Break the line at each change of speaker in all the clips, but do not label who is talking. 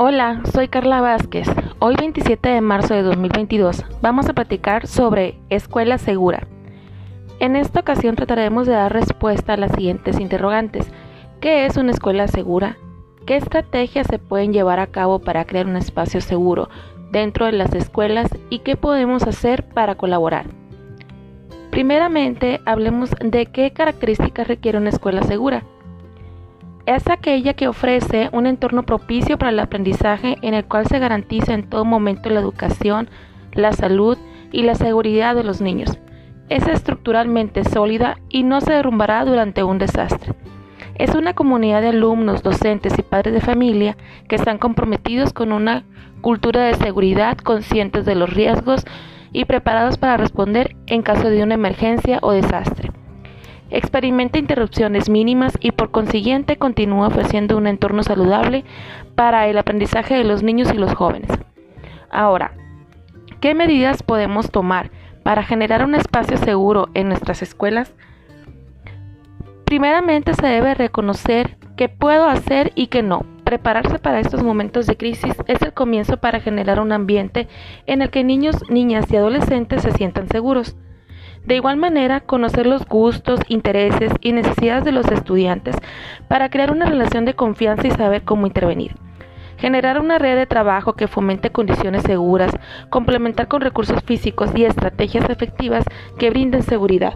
Hola, soy Carla Vázquez. Hoy 27 de marzo de 2022 vamos a platicar sobre escuela segura. En esta ocasión trataremos de dar respuesta a las siguientes interrogantes. ¿Qué es una escuela segura? ¿Qué estrategias se pueden llevar a cabo para crear un espacio seguro dentro de las escuelas y qué podemos hacer para colaborar? Primeramente, hablemos de qué características requiere una escuela segura es aquella que ofrece un entorno propicio para el aprendizaje en el cual se garantiza en todo momento la educación, la salud y la seguridad de los niños. Es estructuralmente sólida y no se derrumbará durante un desastre. Es una comunidad de alumnos, docentes y padres de familia que están comprometidos con una cultura de seguridad, conscientes de los riesgos y preparados para responder en caso de una emergencia o desastre experimenta interrupciones mínimas y por consiguiente continúa ofreciendo un entorno saludable para el aprendizaje de los niños y los jóvenes. Ahora, ¿qué medidas podemos tomar para generar un espacio seguro en nuestras escuelas? Primeramente se debe reconocer qué puedo hacer y qué no. Prepararse para estos momentos de crisis es el comienzo para generar un ambiente en el que niños, niñas y adolescentes se sientan seguros. De igual manera, conocer los gustos, intereses y necesidades de los estudiantes para crear una relación de confianza y saber cómo intervenir. Generar una red de trabajo que fomente condiciones seguras, complementar con recursos físicos y estrategias efectivas que brinden seguridad.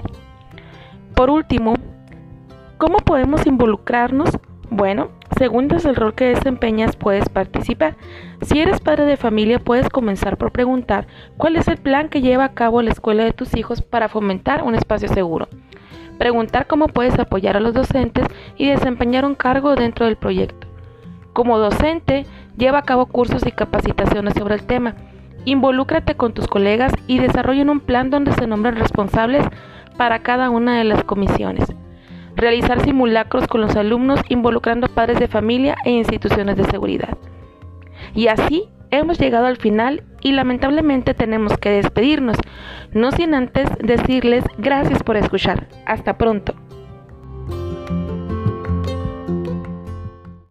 Por último, ¿cómo podemos involucrarnos? Bueno, según el rol que desempeñas puedes participar. Si eres padre de familia puedes comenzar por preguntar cuál es el plan que lleva a cabo la escuela de tus hijos para fomentar un espacio seguro. Preguntar cómo puedes apoyar a los docentes y desempeñar un cargo dentro del proyecto. Como docente, lleva a cabo cursos y capacitaciones sobre el tema. Involúcrate con tus colegas y desarrollen un plan donde se nombren responsables para cada una de las comisiones realizar simulacros con los alumnos involucrando a padres de familia e instituciones de seguridad. Y así hemos llegado al final y lamentablemente tenemos que despedirnos, no sin antes decirles gracias por escuchar. Hasta pronto.